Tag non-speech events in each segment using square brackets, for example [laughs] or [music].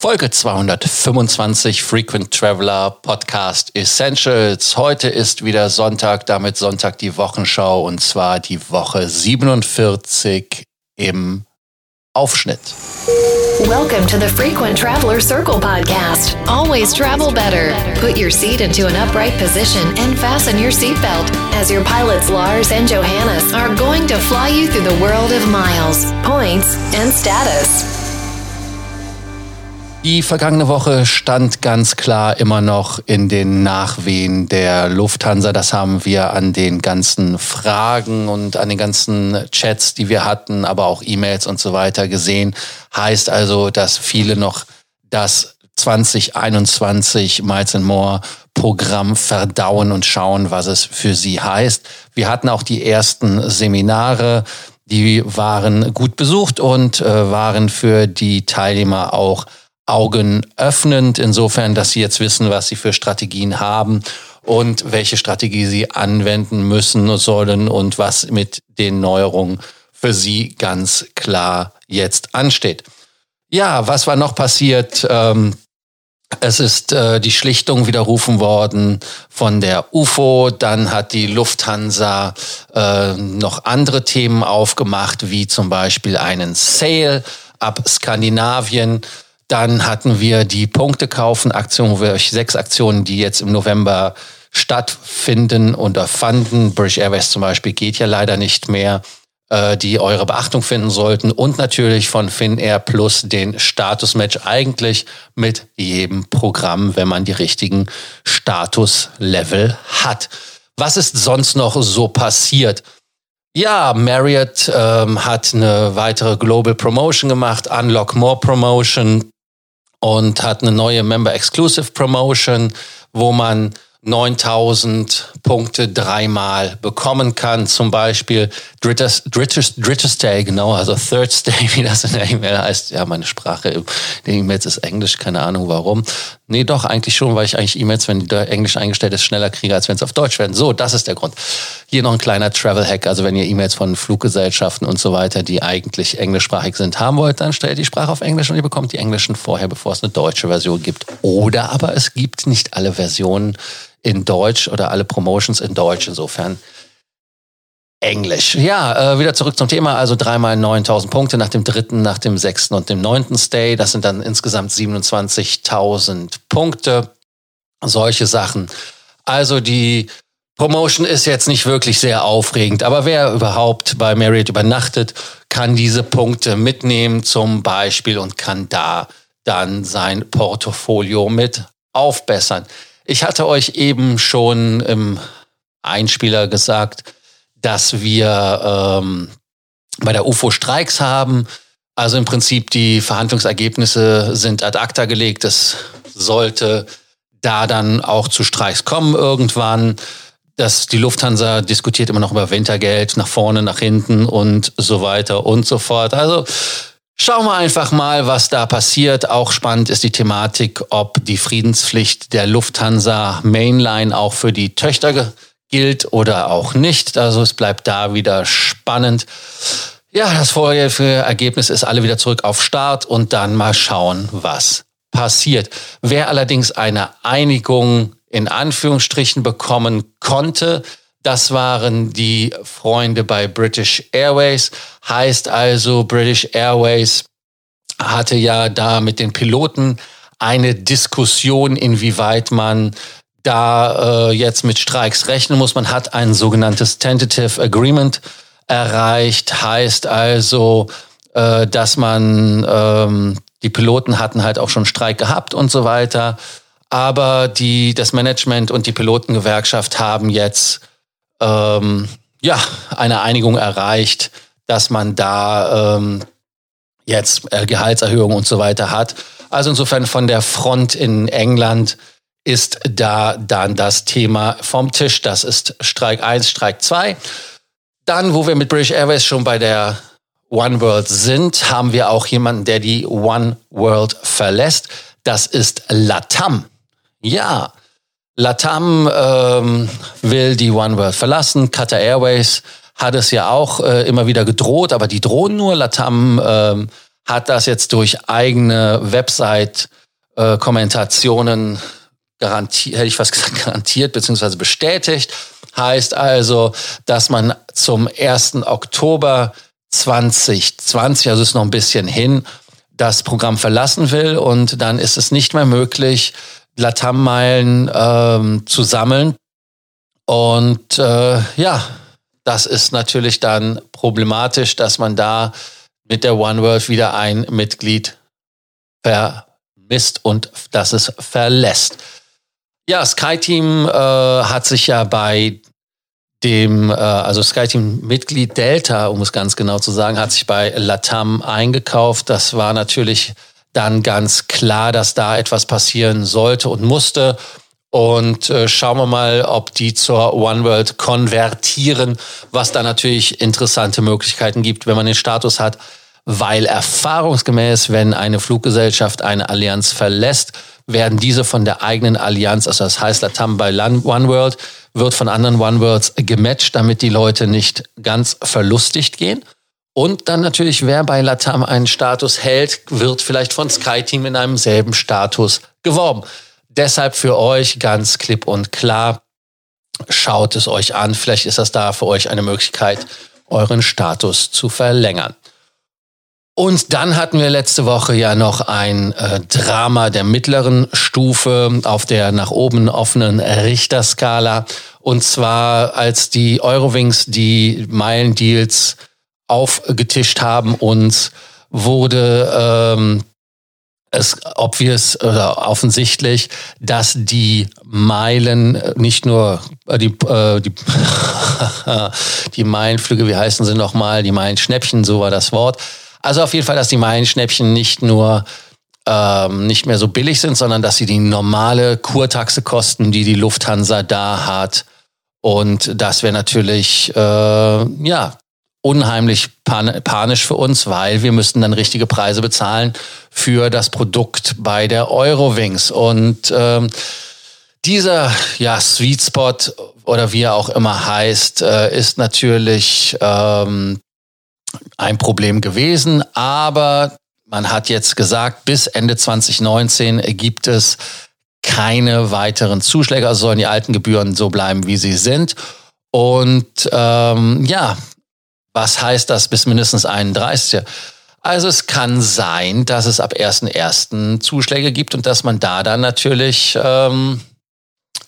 Folge 225 Frequent Traveler Podcast Essentials. Heute ist wieder Sonntag, damit Sonntag die Wochenschau und zwar die Woche 47 im Aufschnitt. Welcome to the Frequent Traveler Circle podcast. Always travel better. Put your seat into an upright position and fasten your seatbelt as your pilots Lars and Johannes are going to fly you through the world of miles, points, and status. Die vergangene Woche stand ganz klar immer noch in den Nachwehen der Lufthansa. Das haben wir an den ganzen Fragen und an den ganzen Chats, die wir hatten, aber auch E-Mails und so weiter gesehen. Heißt also, dass viele noch das 2021 Miles and More Programm verdauen und schauen, was es für sie heißt. Wir hatten auch die ersten Seminare. Die waren gut besucht und äh, waren für die Teilnehmer auch Augen öffnend, insofern, dass sie jetzt wissen, was sie für Strategien haben und welche Strategie sie anwenden müssen sollen und was mit den Neuerungen für sie ganz klar jetzt ansteht. Ja, was war noch passiert? Ähm, es ist äh, die Schlichtung widerrufen worden von der UFO. Dann hat die Lufthansa äh, noch andere Themen aufgemacht, wie zum Beispiel einen Sale ab Skandinavien. Dann hatten wir die Punkte kaufen Aktion, wo wir euch sechs Aktionen, die jetzt im November stattfinden oder fanden. British Airways zum Beispiel geht ja leider nicht mehr, äh, die eure Beachtung finden sollten. Und natürlich von Finnair Plus den Status-Match eigentlich mit jedem Programm, wenn man die richtigen Status-Level hat. Was ist sonst noch so passiert? Ja, Marriott ähm, hat eine weitere Global Promotion gemacht, Unlock More Promotion und hat eine neue Member Exclusive Promotion, wo man 9000 Punkte dreimal bekommen kann. Zum Beispiel drittes, drittes, drittes Day, genau, also Third Day, [laughs] wie das in der E-Mail heißt. Ja, meine Sprache in den E-Mails ist Englisch, keine Ahnung warum. Nee, doch, eigentlich schon, weil ich eigentlich E-Mails, wenn die Englisch eingestellt ist, schneller kriege, als wenn es auf Deutsch werden. So, das ist der Grund. Hier noch ein kleiner Travel-Hack. Also wenn ihr E-Mails von Fluggesellschaften und so weiter, die eigentlich englischsprachig sind, haben wollt, dann stellt die Sprache auf Englisch und ihr bekommt die englischen vorher, bevor es eine deutsche Version gibt. Oder aber es gibt nicht alle Versionen in Deutsch oder alle Promotions in Deutsch. Insofern Englisch. Ja, äh, wieder zurück zum Thema. Also dreimal 9000 Punkte nach dem dritten, nach dem sechsten und dem neunten Stay. Das sind dann insgesamt 27.000 Punkte. Solche Sachen. Also die Promotion ist jetzt nicht wirklich sehr aufregend, aber wer überhaupt bei Marriott übernachtet, kann diese Punkte mitnehmen zum Beispiel und kann da dann sein Portfolio mit aufbessern. Ich hatte euch eben schon im Einspieler gesagt, dass wir ähm, bei der UFO Streiks haben. Also im Prinzip die Verhandlungsergebnisse sind ad acta gelegt. Es sollte da dann auch zu Streiks kommen irgendwann. Das, die Lufthansa diskutiert immer noch über Wintergeld, nach vorne, nach hinten und so weiter und so fort. Also Schauen wir einfach mal, was da passiert. Auch spannend ist die Thematik, ob die Friedenspflicht der Lufthansa Mainline auch für die Töchter gilt oder auch nicht. Also es bleibt da wieder spannend. Ja, das vorherige Ergebnis ist alle wieder zurück auf Start und dann mal schauen, was passiert. Wer allerdings eine Einigung in Anführungsstrichen bekommen konnte, das waren die Freunde bei British Airways. Heißt also, British Airways hatte ja da mit den Piloten eine Diskussion, inwieweit man da äh, jetzt mit Streiks rechnen muss. Man hat ein sogenanntes Tentative Agreement erreicht. Heißt also, äh, dass man, ähm, die Piloten hatten halt auch schon Streik gehabt und so weiter. Aber die, das Management und die Pilotengewerkschaft haben jetzt ähm, ja, eine Einigung erreicht, dass man da ähm, jetzt äh, Gehaltserhöhungen und so weiter hat. Also insofern von der Front in England ist da dann das Thema vom Tisch. Das ist Streik 1, Streik 2. Dann, wo wir mit British Airways schon bei der One World sind, haben wir auch jemanden, der die One World verlässt. Das ist Latam. Ja, Latam ähm, will die One World verlassen. Qatar Airways hat es ja auch äh, immer wieder gedroht, aber die drohen nur. Latam ähm, hat das jetzt durch eigene Website-Kommentationen garantiert, hätte ich fast gesagt, [laughs] garantiert beziehungsweise bestätigt. Heißt also, dass man zum 1. Oktober 2020, also ist noch ein bisschen hin, das Programm verlassen will und dann ist es nicht mehr möglich, Latam-Meilen ähm, zu sammeln. Und äh, ja, das ist natürlich dann problematisch, dass man da mit der One World wieder ein Mitglied vermisst und dass es verlässt. Ja, SkyTeam äh, hat sich ja bei dem, äh, also SkyTeam-Mitglied Delta, um es ganz genau zu sagen, hat sich bei Latam eingekauft. Das war natürlich dann ganz klar, dass da etwas passieren sollte und musste. Und äh, schauen wir mal, ob die zur One World konvertieren, was da natürlich interessante Möglichkeiten gibt, wenn man den Status hat, weil erfahrungsgemäß, wenn eine Fluggesellschaft eine Allianz verlässt, werden diese von der eigenen Allianz, also das heißt Latam bei One World, wird von anderen One Worlds gematcht, damit die Leute nicht ganz verlustigt gehen. Und dann natürlich, wer bei Latam einen Status hält, wird vielleicht von SkyTeam in einem selben Status geworben. Deshalb für euch ganz klipp und klar, schaut es euch an. Vielleicht ist das da für euch eine Möglichkeit, euren Status zu verlängern. Und dann hatten wir letzte Woche ja noch ein äh, Drama der mittleren Stufe auf der nach oben offenen Richterskala. Und zwar als die Eurowings die Meilendeals aufgetischt haben und wurde ähm, es obvious oder offensichtlich, dass die Meilen nicht nur äh, die äh, die, [laughs] die Meilenflüge, wie heißen sie nochmal, die Meilenschnäppchen, so war das Wort. Also auf jeden Fall, dass die Meilenschnäppchen nicht nur ähm, nicht mehr so billig sind, sondern dass sie die normale Kurtaxe kosten, die die Lufthansa da hat. Und das wäre natürlich äh, ja unheimlich pan panisch für uns, weil wir müssten dann richtige Preise bezahlen für das Produkt bei der Eurowings. Und ähm, dieser ja, Sweet Spot oder wie er auch immer heißt, äh, ist natürlich ähm, ein Problem gewesen, aber man hat jetzt gesagt, bis Ende 2019 gibt es keine weiteren Zuschläge, also sollen die alten Gebühren so bleiben, wie sie sind. Und ähm, ja, was heißt das bis mindestens 31? Also es kann sein, dass es ab 1.1. Zuschläge gibt und dass man da dann natürlich ähm,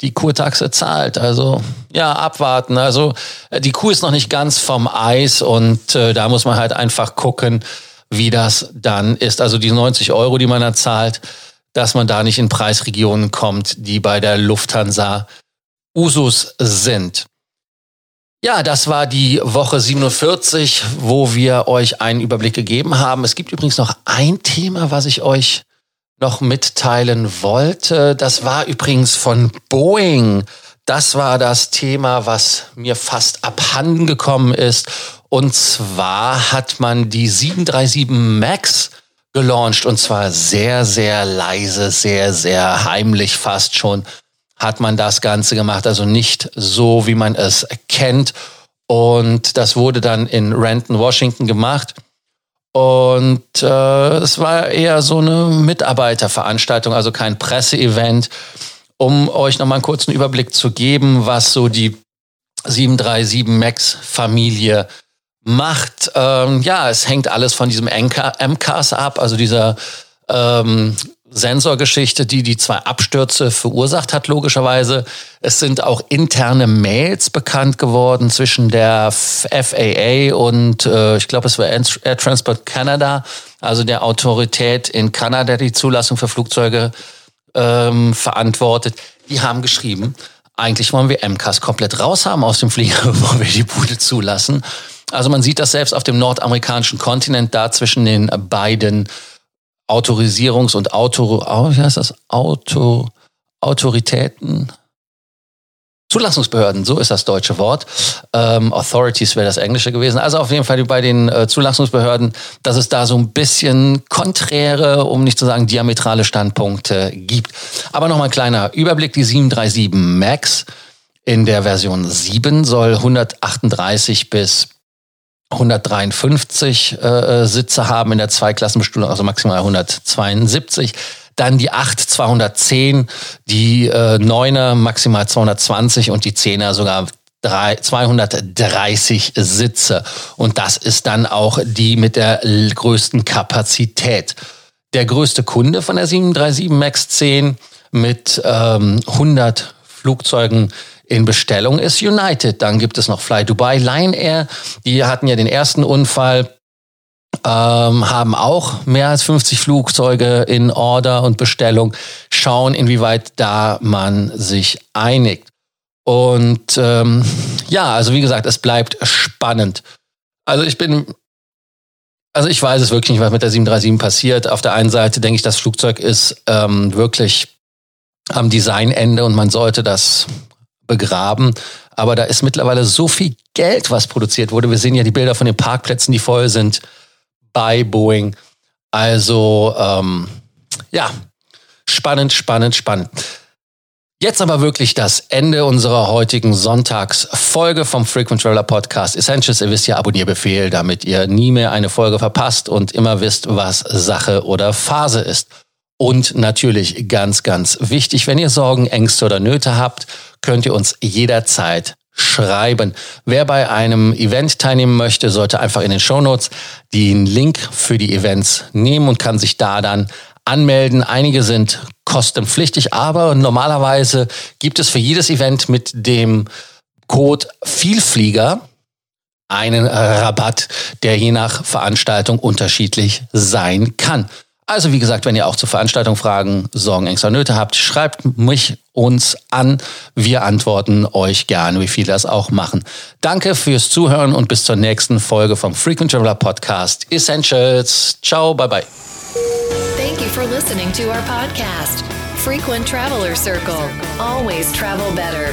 die Kurtaxe zahlt. Also ja, abwarten. Also äh, die Kuh ist noch nicht ganz vom Eis und äh, da muss man halt einfach gucken, wie das dann ist. Also die 90 Euro, die man da zahlt, dass man da nicht in Preisregionen kommt, die bei der Lufthansa Usus sind. Ja, das war die Woche 47, wo wir euch einen Überblick gegeben haben. Es gibt übrigens noch ein Thema, was ich euch noch mitteilen wollte. Das war übrigens von Boeing. Das war das Thema, was mir fast abhanden gekommen ist. Und zwar hat man die 737 MAX gelauncht und zwar sehr, sehr leise, sehr, sehr heimlich fast schon hat man das Ganze gemacht. Also nicht so, wie man es kennt. Und das wurde dann in Renton, Washington gemacht. Und äh, es war eher so eine Mitarbeiterveranstaltung, also kein Presseevent, um euch nochmal einen kurzen Überblick zu geben, was so die 737 MAX-Familie macht. Ähm, ja, es hängt alles von diesem MCAS ab, also dieser ähm, Sensorgeschichte, die die zwei Abstürze verursacht hat, logischerweise. Es sind auch interne Mails bekannt geworden zwischen der FAA und äh, ich glaube, es war Air Transport Canada, also der Autorität in Kanada, die Zulassung für Flugzeuge ähm, verantwortet. Die haben geschrieben, eigentlich wollen wir MCAS komplett raus haben aus dem Flieger, [laughs] bevor wir die Bude zulassen. Also man sieht das selbst auf dem nordamerikanischen Kontinent da zwischen den beiden Autorisierungs- und Auto, wie heißt das? Auto, Autoritäten, Zulassungsbehörden, so ist das deutsche Wort. Ähm, Authorities wäre das englische gewesen. Also auf jeden Fall bei den äh, Zulassungsbehörden, dass es da so ein bisschen konträre, um nicht zu sagen diametrale Standpunkte gibt. Aber nochmal ein kleiner Überblick. Die 737 MAX in der Version 7 soll 138 bis 153 äh, Sitze haben in der Zweiklassenbestuhlung, also maximal 172. Dann die 8 210, die äh, 9er maximal 220 und die 10er sogar 3, 230 Sitze. Und das ist dann auch die mit der größten Kapazität. Der größte Kunde von der 737 MAX 10 mit ähm, 100 Flugzeugen in Bestellung ist United. Dann gibt es noch Fly Dubai, Lion Air. Die hatten ja den ersten Unfall ähm, haben auch mehr als 50 Flugzeuge in Order und Bestellung, schauen, inwieweit da man sich einigt. Und ähm, ja, also wie gesagt, es bleibt spannend. Also ich bin, also ich weiß es wirklich nicht, was mit der 737 passiert. Auf der einen Seite denke ich, das Flugzeug ist ähm, wirklich am Designende und man sollte das begraben. Aber da ist mittlerweile so viel Geld, was produziert wurde. Wir sehen ja die Bilder von den Parkplätzen, die voll sind bei Boeing. Also ähm, ja, spannend, spannend, spannend. Jetzt aber wirklich das Ende unserer heutigen Sonntagsfolge vom Frequent Traveler Podcast Essentials. Ihr wisst ja, Abonnierbefehl, damit ihr nie mehr eine Folge verpasst und immer wisst, was Sache oder Phase ist. Und natürlich ganz, ganz wichtig, wenn ihr Sorgen, Ängste oder Nöte habt, könnt ihr uns jederzeit schreiben. Wer bei einem Event teilnehmen möchte, sollte einfach in den Shownotes den Link für die Events nehmen und kann sich da dann anmelden. Einige sind kostenpflichtig, aber normalerweise gibt es für jedes Event mit dem Code Vielflieger einen Rabatt, der je nach Veranstaltung unterschiedlich sein kann. Also wie gesagt, wenn ihr auch zur Veranstaltung Fragen, Sorgen, Ängste oder Nöte habt, schreibt mich uns an. Wir antworten euch gerne, wie viele das auch machen. Danke fürs Zuhören und bis zur nächsten Folge vom Frequent Traveler Podcast Essentials. Ciao, bye bye. Thank you for listening to our podcast, Frequent Traveler Circle. Always travel better.